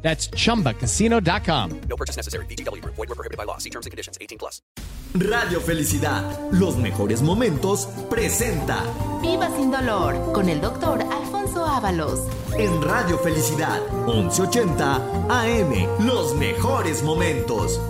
That's chumbacasino.com. No purchase necessary. BGW. Void were prohibited by law. See terms and conditions. 18 plus. Radio Felicidad, los mejores momentos, presenta Viva sin dolor con el doctor Alfonso Ábalos. en Radio Felicidad 1180 AM, los mejores momentos.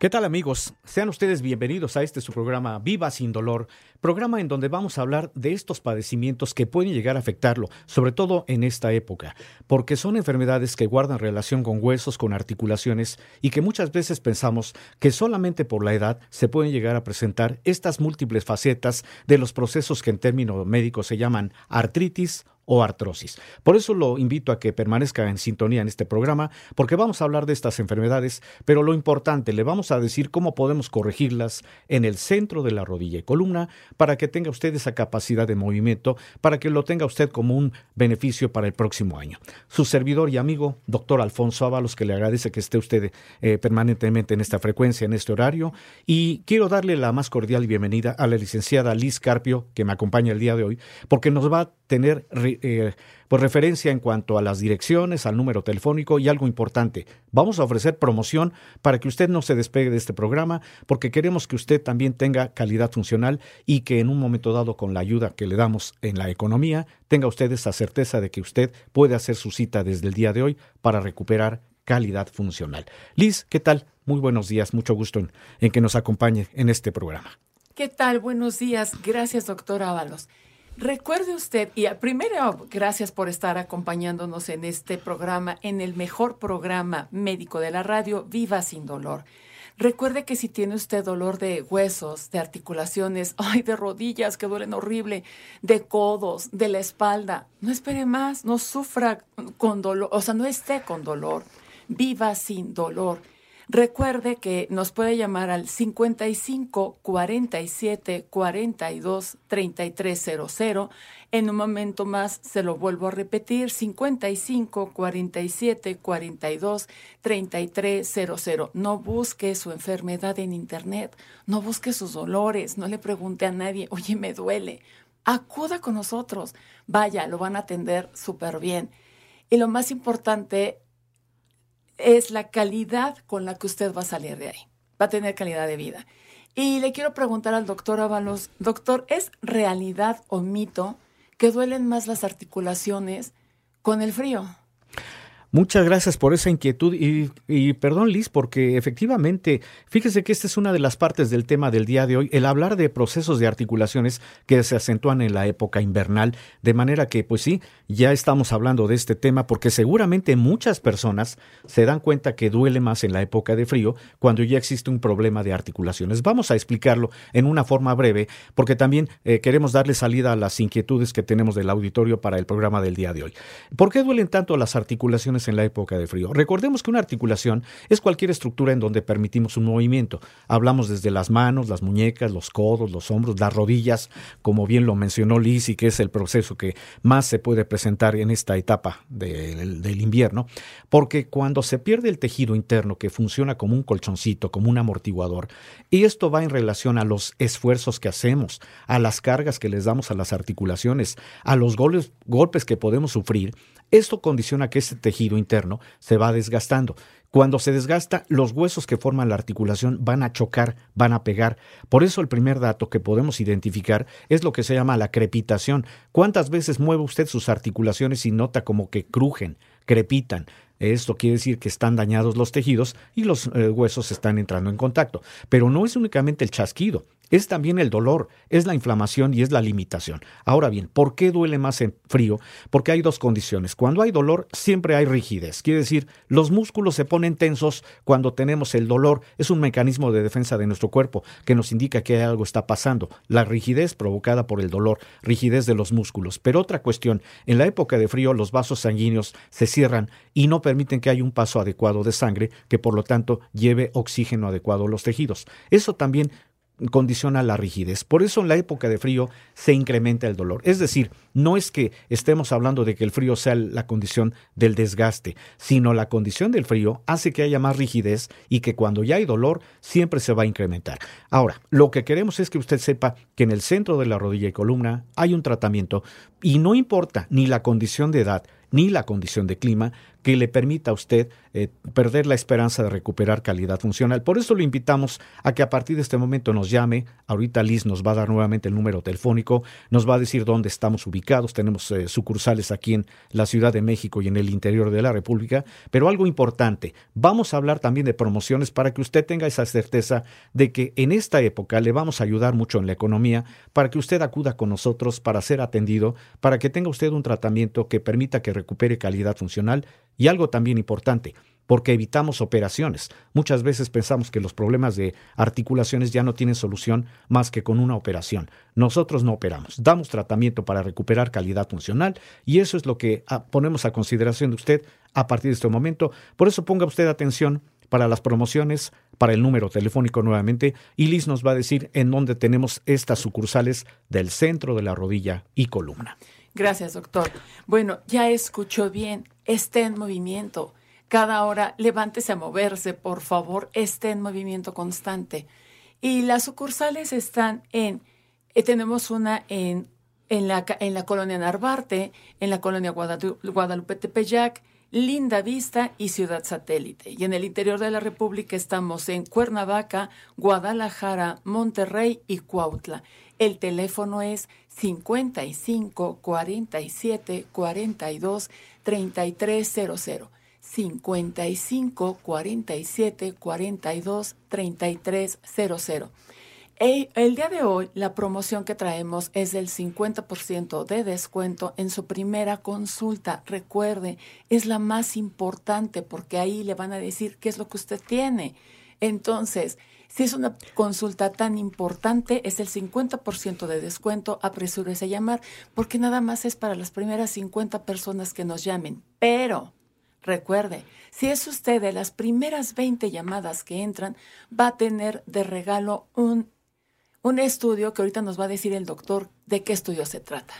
¿Qué tal amigos? Sean ustedes bienvenidos a este su programa Viva sin dolor, programa en donde vamos a hablar de estos padecimientos que pueden llegar a afectarlo, sobre todo en esta época, porque son enfermedades que guardan relación con huesos, con articulaciones y que muchas veces pensamos que solamente por la edad se pueden llegar a presentar estas múltiples facetas de los procesos que en términos médicos se llaman artritis o artrosis. Por eso lo invito a que permanezca en sintonía en este programa, porque vamos a hablar de estas enfermedades, pero lo importante, le vamos a decir cómo podemos corregirlas en el centro de la rodilla y columna para que tenga usted esa capacidad de movimiento, para que lo tenga usted como un beneficio para el próximo año. Su servidor y amigo, doctor Alfonso Ábalos, que le agradece que esté usted eh, permanentemente en esta frecuencia, en este horario, y quiero darle la más cordial bienvenida a la licenciada Liz Carpio, que me acompaña el día de hoy, porque nos va a tener eh, pues referencia en cuanto a las direcciones, al número telefónico y algo importante. Vamos a ofrecer promoción para que usted no se despegue de este programa porque queremos que usted también tenga calidad funcional y que en un momento dado con la ayuda que le damos en la economía tenga usted esa certeza de que usted puede hacer su cita desde el día de hoy para recuperar calidad funcional. Liz, ¿qué tal? Muy buenos días, mucho gusto en, en que nos acompañe en este programa. ¿Qué tal? Buenos días. Gracias, doctor Ábalos. Recuerde usted, y primero, gracias por estar acompañándonos en este programa, en el mejor programa médico de la radio, Viva sin dolor. Recuerde que si tiene usted dolor de huesos, de articulaciones, ay, de rodillas que duelen horrible, de codos, de la espalda, no espere más, no sufra con dolor, o sea, no esté con dolor. Viva sin dolor. Recuerde que nos puede llamar al 55 47 42 3300. En un momento más se lo vuelvo a repetir, 55 47 42 3300. No busque su enfermedad en internet, no busque sus dolores, no le pregunte a nadie, oye, me duele. Acuda con nosotros, vaya, lo van a atender súper bien. Y lo más importante es la calidad con la que usted va a salir de ahí. Va a tener calidad de vida. Y le quiero preguntar al doctor Ábalos, doctor, ¿es realidad o mito que duelen más las articulaciones con el frío? Muchas gracias por esa inquietud y, perdón Liz, porque efectivamente, fíjese que esta es una de las partes del tema del día de hoy, el hablar de procesos de articulaciones que se acentúan en la época invernal, de manera que pues sí, ya estamos hablando de este tema porque seguramente muchas personas se dan cuenta que duele más en la época de frío cuando ya existe un problema de articulaciones. Vamos a explicarlo en una forma breve porque también eh, queremos darle salida a las inquietudes que tenemos del auditorio para el programa del día de hoy. ¿Por qué duelen tanto las articulaciones? En la época de frío. Recordemos que una articulación es cualquier estructura en donde permitimos un movimiento. Hablamos desde las manos, las muñecas, los codos, los hombros, las rodillas, como bien lo mencionó Liz, y que es el proceso que más se puede presentar en esta etapa de, del invierno, porque cuando se pierde el tejido interno que funciona como un colchoncito, como un amortiguador, y esto va en relación a los esfuerzos que hacemos, a las cargas que les damos a las articulaciones, a los golpes que podemos sufrir, esto condiciona que ese tejido interno se va desgastando. Cuando se desgasta, los huesos que forman la articulación van a chocar, van a pegar. Por eso el primer dato que podemos identificar es lo que se llama la crepitación. ¿Cuántas veces mueve usted sus articulaciones y nota como que crujen, crepitan? Esto quiere decir que están dañados los tejidos y los eh, huesos están entrando en contacto. Pero no es únicamente el chasquido. Es también el dolor, es la inflamación y es la limitación. Ahora bien, ¿por qué duele más en frío? Porque hay dos condiciones. Cuando hay dolor, siempre hay rigidez. Quiere decir, los músculos se ponen tensos cuando tenemos el dolor. Es un mecanismo de defensa de nuestro cuerpo que nos indica que algo está pasando. La rigidez provocada por el dolor, rigidez de los músculos. Pero otra cuestión, en la época de frío los vasos sanguíneos se cierran y no permiten que haya un paso adecuado de sangre que por lo tanto lleve oxígeno adecuado a los tejidos. Eso también condiciona la rigidez. Por eso en la época de frío se incrementa el dolor. Es decir, no es que estemos hablando de que el frío sea la condición del desgaste, sino la condición del frío hace que haya más rigidez y que cuando ya hay dolor siempre se va a incrementar. Ahora, lo que queremos es que usted sepa que en el centro de la rodilla y columna hay un tratamiento y no importa ni la condición de edad, ni la condición de clima que le permita a usted eh, perder la esperanza de recuperar calidad funcional. Por eso lo invitamos a que a partir de este momento nos llame. Ahorita Liz nos va a dar nuevamente el número telefónico, nos va a decir dónde estamos ubicados. Tenemos eh, sucursales aquí en la Ciudad de México y en el interior de la República. Pero algo importante, vamos a hablar también de promociones para que usted tenga esa certeza de que en esta época le vamos a ayudar mucho en la economía para que usted acuda con nosotros para ser atendido, para que tenga usted un tratamiento que permita que recupere calidad funcional y algo también importante, porque evitamos operaciones. Muchas veces pensamos que los problemas de articulaciones ya no tienen solución más que con una operación. Nosotros no operamos, damos tratamiento para recuperar calidad funcional y eso es lo que ah, ponemos a consideración de usted a partir de este momento. Por eso ponga usted atención para las promociones, para el número telefónico nuevamente, y Liz nos va a decir en dónde tenemos estas sucursales del centro de la rodilla y columna. Gracias, doctor. Bueno, ya escuchó bien, esté en movimiento. Cada hora levántese a moverse, por favor, esté en movimiento constante. Y las sucursales están en, eh, tenemos una en, en, la, en la colonia Narvarte, en la colonia Guadalupe, Guadalupe Tepeyac, Linda Vista y Ciudad Satélite. Y en el interior de la República estamos en Cuernavaca, Guadalajara, Monterrey y Cuautla. El teléfono es 55 47 42 3300. 55 47 42 3300. El día de hoy la promoción que traemos es del 50% de descuento en su primera consulta. Recuerde, es la más importante porque ahí le van a decir qué es lo que usted tiene. Entonces, si es una consulta tan importante, es el 50% de descuento. Apresúrese a llamar porque nada más es para las primeras 50 personas que nos llamen. Pero recuerde, si es usted de las primeras 20 llamadas que entran, va a tener de regalo un un estudio que ahorita nos va a decir el doctor de qué estudio se trata.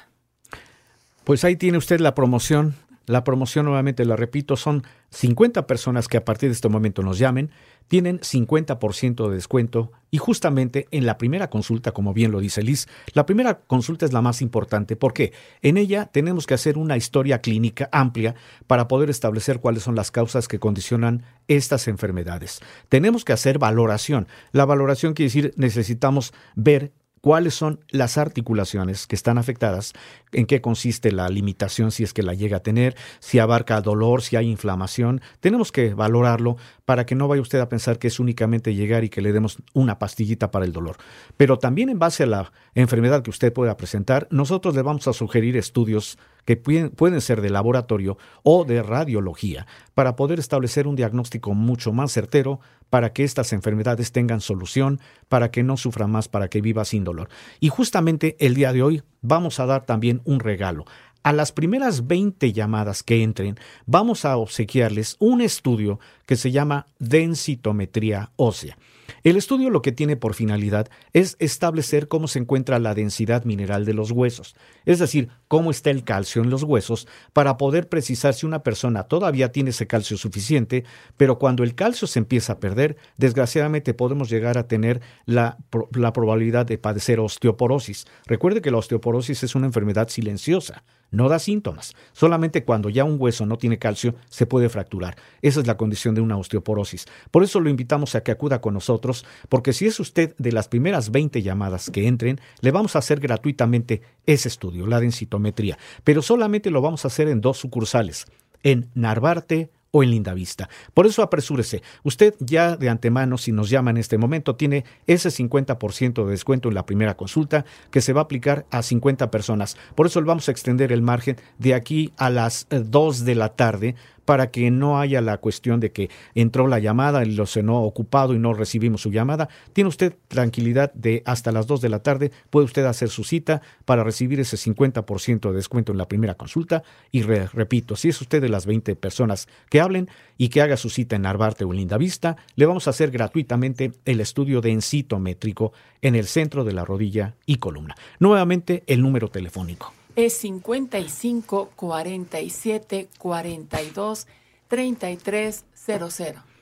Pues ahí tiene usted la promoción. La promoción, nuevamente la repito, son 50 personas que a partir de este momento nos llamen tienen 50% de descuento y justamente en la primera consulta, como bien lo dice Liz, la primera consulta es la más importante porque en ella tenemos que hacer una historia clínica amplia para poder establecer cuáles son las causas que condicionan estas enfermedades. Tenemos que hacer valoración. La valoración quiere decir necesitamos ver cuáles son las articulaciones que están afectadas, en qué consiste la limitación si es que la llega a tener, si abarca dolor, si hay inflamación. Tenemos que valorarlo para que no vaya usted a pensar que es únicamente llegar y que le demos una pastillita para el dolor. Pero también en base a la enfermedad que usted pueda presentar, nosotros le vamos a sugerir estudios que pueden ser de laboratorio o de radiología para poder establecer un diagnóstico mucho más certero para que estas enfermedades tengan solución, para que no sufra más, para que viva sin dolor. Y justamente el día de hoy vamos a dar también un regalo. A las primeras 20 llamadas que entren, vamos a obsequiarles un estudio que se llama densitometría ósea. El estudio lo que tiene por finalidad es establecer cómo se encuentra la densidad mineral de los huesos, es decir, cómo está el calcio en los huesos, para poder precisar si una persona todavía tiene ese calcio suficiente, pero cuando el calcio se empieza a perder, desgraciadamente podemos llegar a tener la, la probabilidad de padecer osteoporosis. Recuerde que la osteoporosis es una enfermedad silenciosa no da síntomas. Solamente cuando ya un hueso no tiene calcio se puede fracturar. Esa es la condición de una osteoporosis. Por eso lo invitamos a que acuda con nosotros, porque si es usted de las primeras 20 llamadas que entren, le vamos a hacer gratuitamente ese estudio, la densitometría. Pero solamente lo vamos a hacer en dos sucursales, en Narvarte o en Lindavista. Por eso apresúrese. Usted ya de antemano, si nos llama en este momento, tiene ese 50% de descuento en la primera consulta que se va a aplicar a 50 personas. Por eso le vamos a extender el margen de aquí a las 2 eh, de la tarde para que no haya la cuestión de que entró la llamada, lo cenó ocupado y no recibimos su llamada. Tiene usted tranquilidad de hasta las 2 de la tarde, puede usted hacer su cita para recibir ese 50% de descuento en la primera consulta. Y repito, si es usted de las 20 personas que hablen y que haga su cita en Narvarte o en Lindavista, le vamos a hacer gratuitamente el estudio de encitométrico en el centro de la rodilla y columna. Nuevamente, el número telefónico es 55 47 42 33 00.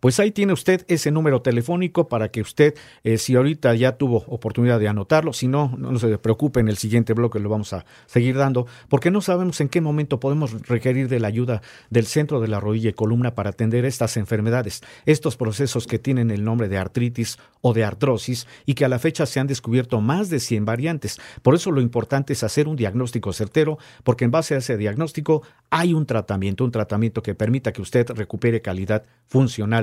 Pues ahí tiene usted ese número telefónico para que usted, eh, si ahorita ya tuvo oportunidad de anotarlo, si no, no se preocupe, en el siguiente bloque lo vamos a seguir dando, porque no sabemos en qué momento podemos requerir de la ayuda del centro de la rodilla y columna para atender estas enfermedades, estos procesos que tienen el nombre de artritis o de artrosis y que a la fecha se han descubierto más de 100 variantes. Por eso lo importante es hacer un diagnóstico certero, porque en base a ese diagnóstico hay un tratamiento, un tratamiento que permita que usted recupere calidad funcional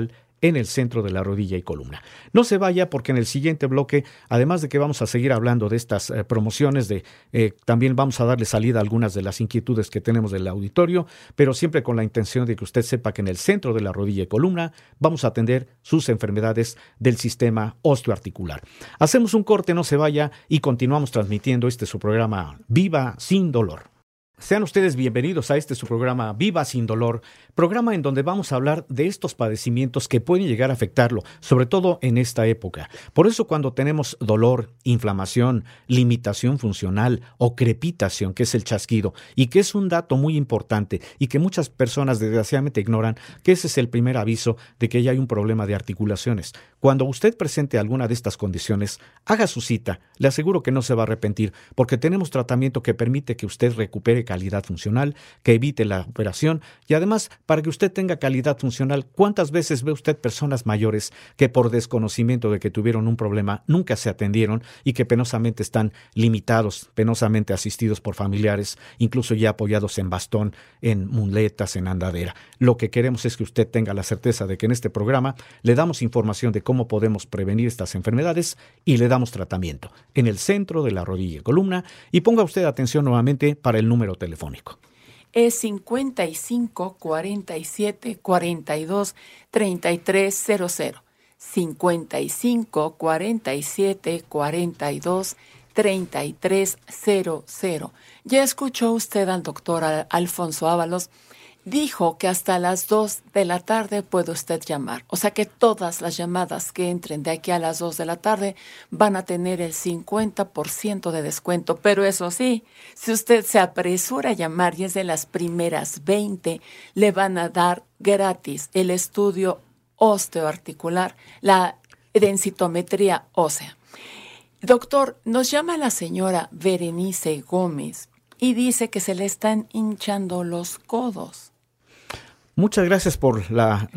en el centro de la rodilla y columna. No se vaya porque en el siguiente bloque, además de que vamos a seguir hablando de estas eh, promociones, de, eh, también vamos a darle salida a algunas de las inquietudes que tenemos del auditorio, pero siempre con la intención de que usted sepa que en el centro de la rodilla y columna vamos a atender sus enfermedades del sistema osteoarticular. Hacemos un corte, no se vaya y continuamos transmitiendo este su programa Viva sin dolor. Sean ustedes bienvenidos a este su programa Viva sin dolor, programa en donde vamos a hablar de estos padecimientos que pueden llegar a afectarlo, sobre todo en esta época. Por eso cuando tenemos dolor, inflamación, limitación funcional o crepitación, que es el chasquido, y que es un dato muy importante y que muchas personas desgraciadamente ignoran, que ese es el primer aviso de que ya hay un problema de articulaciones. Cuando usted presente alguna de estas condiciones, haga su cita. Le aseguro que no se va a arrepentir, porque tenemos tratamiento que permite que usted recupere calidad funcional, que evite la operación y además para que usted tenga calidad funcional, ¿cuántas veces ve usted personas mayores que por desconocimiento de que tuvieron un problema nunca se atendieron y que penosamente están limitados, penosamente asistidos por familiares, incluso ya apoyados en bastón, en muletas, en andadera? Lo que queremos es que usted tenga la certeza de que en este programa le damos información de cómo podemos prevenir estas enfermedades y le damos tratamiento en el centro de la rodilla y columna y ponga usted atención nuevamente para el número telefónico. Es 55 47 42 33 00. 55 47 42 33 00. Ya escuchó usted al doctor Alfonso Ábalos dijo que hasta las 2 de la tarde puede usted llamar. O sea que todas las llamadas que entren de aquí a las 2 de la tarde van a tener el 50% de descuento. Pero eso sí, si usted se apresura a llamar y es de las primeras 20, le van a dar gratis el estudio osteoarticular, la densitometría ósea. Doctor, nos llama la señora Berenice Gómez y dice que se le están hinchando los codos. Muchas gracias por la,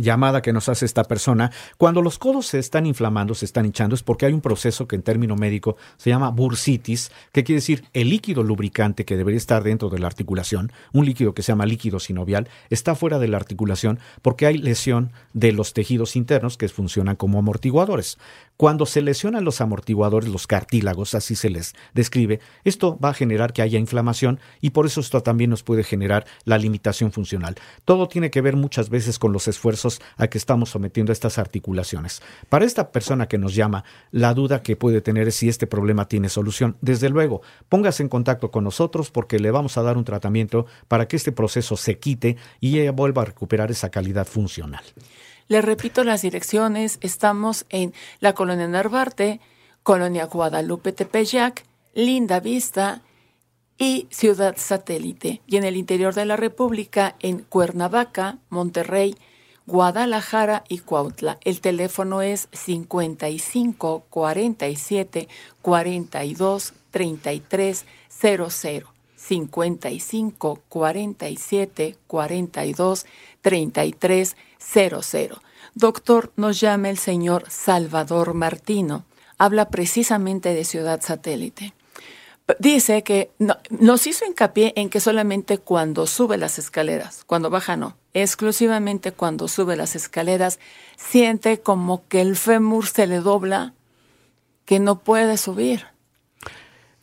llamada que nos hace esta persona. Cuando los codos se están inflamando, se están hinchando, es porque hay un proceso que en término médico se llama bursitis, que quiere decir el líquido lubricante que debería estar dentro de la articulación, un líquido que se llama líquido sinovial, está fuera de la articulación porque hay lesión de los tejidos internos que funcionan como amortiguadores. Cuando se lesionan los amortiguadores, los cartílagos, así se les describe, esto va a generar que haya inflamación y por eso esto también nos puede generar la limitación funcional. Todo tiene que ver muchas veces con los esfuerzos a que estamos sometiendo estas articulaciones. Para esta persona que nos llama, la duda que puede tener es si este problema tiene solución. Desde luego, póngase en contacto con nosotros porque le vamos a dar un tratamiento para que este proceso se quite y ella vuelva a recuperar esa calidad funcional. Le repito las direcciones. Estamos en la colonia Narvarte, colonia Guadalupe Tepeyac, Linda Vista y Ciudad Satélite. Y en el interior de la República, en Cuernavaca, Monterrey, Guadalajara y Cuautla. El teléfono es 55 47 42 33 00. 55 47 42 33 00. Doctor, nos llama el señor Salvador Martino. Habla precisamente de Ciudad Satélite. dice que no, nos hizo hincapié en que solamente cuando sube las escaleras, cuando baja no, exclusivamente cuando sube las escaleras, siente como que el fémur se le dobla, que no puede subir.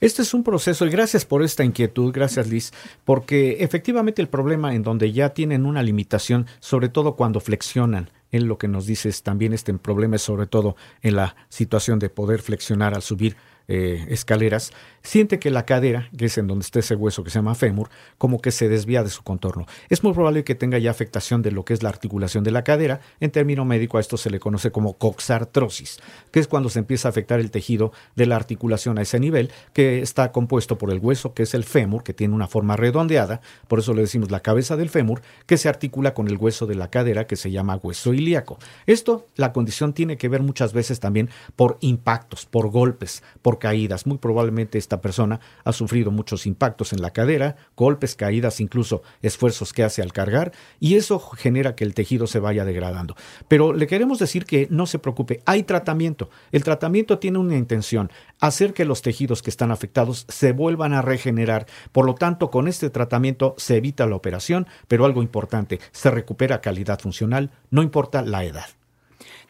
Este es un proceso y gracias por esta inquietud, gracias Liz, porque efectivamente el problema en donde ya tienen una limitación, sobre todo cuando flexionan, en lo que nos dices también este problema es sobre todo en la situación de poder flexionar al subir eh, escaleras, siente que la cadera, que es en donde está ese hueso que se llama fémur, como que se desvía de su contorno. Es muy probable que tenga ya afectación de lo que es la articulación de la cadera. En término médico a esto se le conoce como coxartrosis, que es cuando se empieza a afectar el tejido de la articulación a ese nivel, que está compuesto por el hueso, que es el fémur, que tiene una forma redondeada, por eso le decimos la cabeza del fémur, que se articula con el hueso de la cadera, que se llama hueso ilíaco. Esto, la condición tiene que ver muchas veces también por impactos, por golpes, por caídas. Muy probablemente esta persona ha sufrido muchos impactos en la cadera, golpes, caídas, incluso esfuerzos que hace al cargar, y eso genera que el tejido se vaya degradando. Pero le queremos decir que no se preocupe, hay tratamiento. El tratamiento tiene una intención, hacer que los tejidos que están afectados se vuelvan a regenerar. Por lo tanto, con este tratamiento se evita la operación, pero algo importante, se recupera calidad funcional, no importa la edad.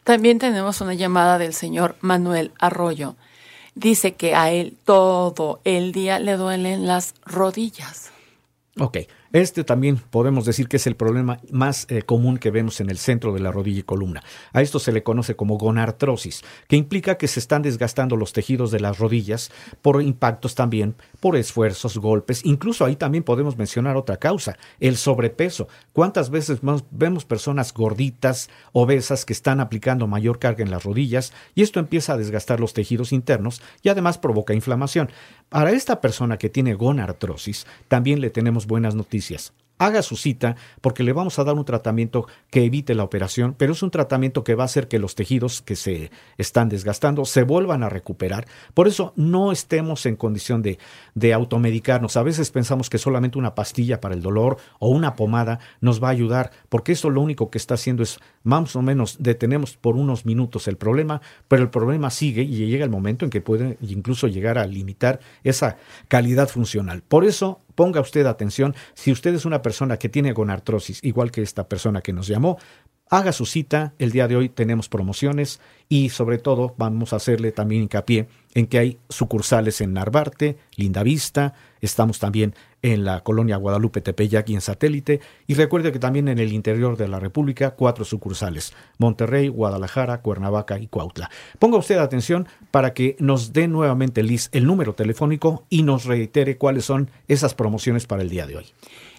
También tenemos una llamada del señor Manuel Arroyo dice que a él todo el día le duelen las rodillas. Ok, este también podemos decir que es el problema más eh, común que vemos en el centro de la rodilla y columna. A esto se le conoce como gonartrosis, que implica que se están desgastando los tejidos de las rodillas por impactos también, por esfuerzos, golpes. Incluso ahí también podemos mencionar otra causa, el sobrepeso. ¿Cuántas veces vemos personas gorditas, obesas, que están aplicando mayor carga en las rodillas y esto empieza a desgastar los tejidos internos y además provoca inflamación? Para esta persona que tiene gonartrosis, también le tenemos buenas noticias haga su cita porque le vamos a dar un tratamiento que evite la operación, pero es un tratamiento que va a hacer que los tejidos que se están desgastando se vuelvan a recuperar. Por eso no estemos en condición de, de automedicarnos. A veces pensamos que solamente una pastilla para el dolor o una pomada nos va a ayudar, porque eso lo único que está haciendo es más o menos detenemos por unos minutos el problema, pero el problema sigue y llega el momento en que puede incluso llegar a limitar esa calidad funcional. Por eso ponga usted atención, si usted es una persona que tiene gonartrosis, igual que esta persona que nos llamó, haga su cita. El día de hoy tenemos promociones y sobre todo vamos a hacerle también hincapié en que hay sucursales en Narvarte, Lindavista, estamos también en la colonia Guadalupe Tepeyac y en Satélite y recuerde que también en el interior de la República cuatro sucursales, Monterrey, Guadalajara, Cuernavaca y Cuautla. Ponga usted atención para que nos dé nuevamente Liz el número telefónico y nos reitere cuáles son esas promociones para el día de hoy.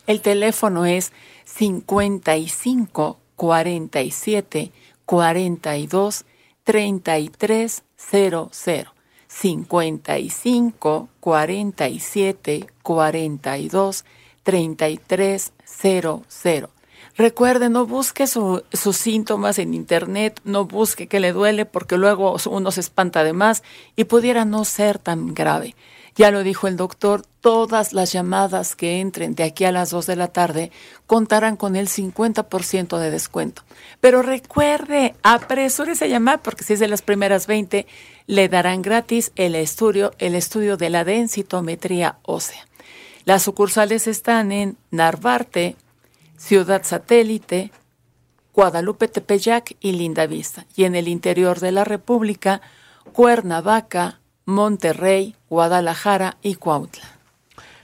El teléfono es 55 47 42 33 00 55 47 42 33 00. Recuerde, no busque sus síntomas en internet, no busque que le duele porque luego uno se espanta de más y pudiera no ser tan grave. Ya lo dijo el doctor, todas las llamadas que entren de aquí a las 2 de la tarde contarán con el 50% de descuento. Pero recuerde, apresúrese a llamar porque si es de las primeras 20, le darán gratis el estudio, el estudio de la densitometría ósea. Las sucursales están en Narvarte, Ciudad Satélite, Guadalupe Tepeyac y Lindavista. Y en el interior de la República, Cuernavaca, Monterrey, Guadalajara y Cuautla.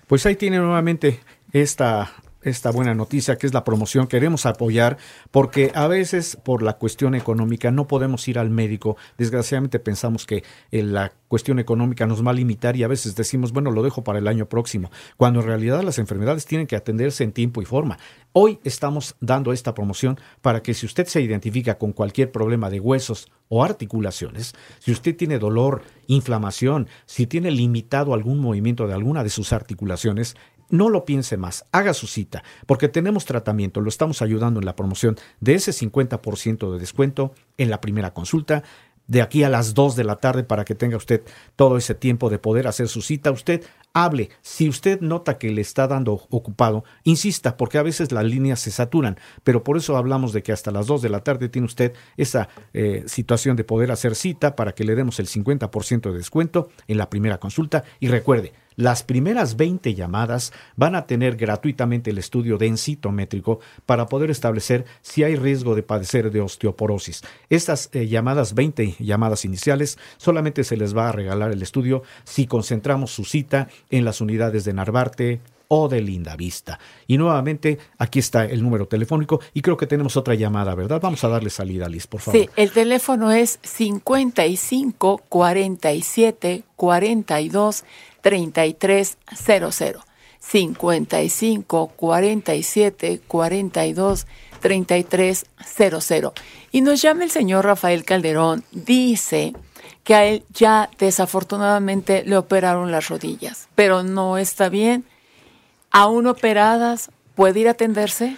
Pues ahí tiene nuevamente esta esta buena noticia que es la promoción. Queremos apoyar porque a veces por la cuestión económica no podemos ir al médico. Desgraciadamente pensamos que eh, la cuestión económica nos va a limitar y a veces decimos, bueno, lo dejo para el año próximo, cuando en realidad las enfermedades tienen que atenderse en tiempo y forma. Hoy estamos dando esta promoción para que si usted se identifica con cualquier problema de huesos o articulaciones, si usted tiene dolor, inflamación, si tiene limitado algún movimiento de alguna de sus articulaciones, no lo piense más, haga su cita, porque tenemos tratamiento, lo estamos ayudando en la promoción de ese 50% de descuento en la primera consulta, de aquí a las 2 de la tarde para que tenga usted todo ese tiempo de poder hacer su cita. Usted hable. Si usted nota que le está dando ocupado, insista, porque a veces las líneas se saturan. Pero por eso hablamos de que hasta las 2 de la tarde tiene usted esa eh, situación de poder hacer cita para que le demos el 50% de descuento en la primera consulta. Y recuerde, Las primeras 20 llamadas van a tener gratuitamente el estudio densitométrico para poder establecer si hay riesgo de padecer de osteoporosis. Estas eh, llamadas, 20 llamadas iniciales, solamente se les va a regalar el estudio si concentramos su cita en las unidades de Narvarte, o de Linda Vista. Y nuevamente, aquí está el número telefónico y creo que tenemos otra llamada, ¿verdad? Vamos a darle salida, Liz, por favor. Sí, el teléfono es 55 47 42 33 00. 55 47 42 33 00. Y nos llama el señor Rafael Calderón. Dice que a él ya desafortunadamente le operaron las rodillas, pero no está bien aún operadas, puede ir a atenderse?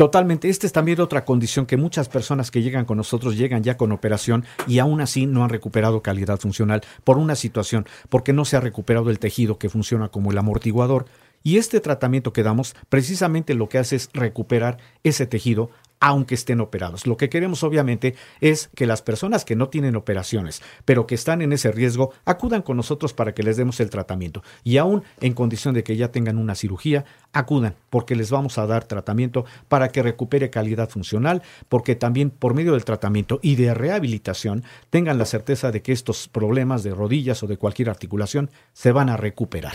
Totalmente. Esta es también otra condición que muchas personas que llegan con nosotros llegan ya con operación y aún así no han recuperado calidad funcional por una situación, porque no se ha recuperado el tejido que funciona como el amortiguador. Y este tratamiento que damos precisamente lo que hace es recuperar ese tejido aunque estén operados. Lo que queremos obviamente es que las personas que no tienen operaciones, pero que están en ese riesgo, acudan con nosotros para que les demos el tratamiento. Y aún en condición de que ya tengan una cirugía, acudan porque les vamos a dar tratamiento para que recupere calidad funcional, porque también por medio del tratamiento y de rehabilitación tengan la certeza de que estos problemas de rodillas o de cualquier articulación se van a recuperar.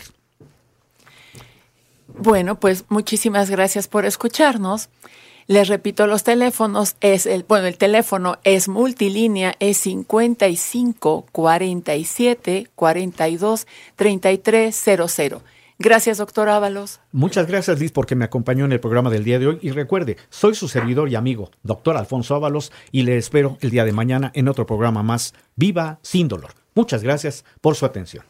Bueno, pues muchísimas gracias por escucharnos. Les repito los teléfonos, es el, bueno, el teléfono es multilínea, es 55 47 42 33 00. Gracias, doctor Ábalos. Muchas gracias, Liz, porque me acompañó en el programa del día de hoy. Y recuerde, soy su servidor y amigo, doctor Alfonso Ábalos, y le espero el día de mañana en otro programa más, Viva sin dolor. Muchas gracias por su atención.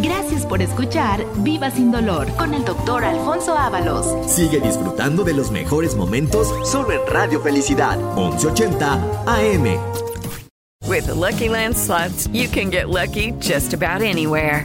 Gracias por escuchar Viva sin dolor con el doctor Alfonso Ábalos. Sigue disfrutando de los mejores momentos solo en Radio Felicidad 1180 AM. With the Lucky Land slots, you can get lucky just about anywhere.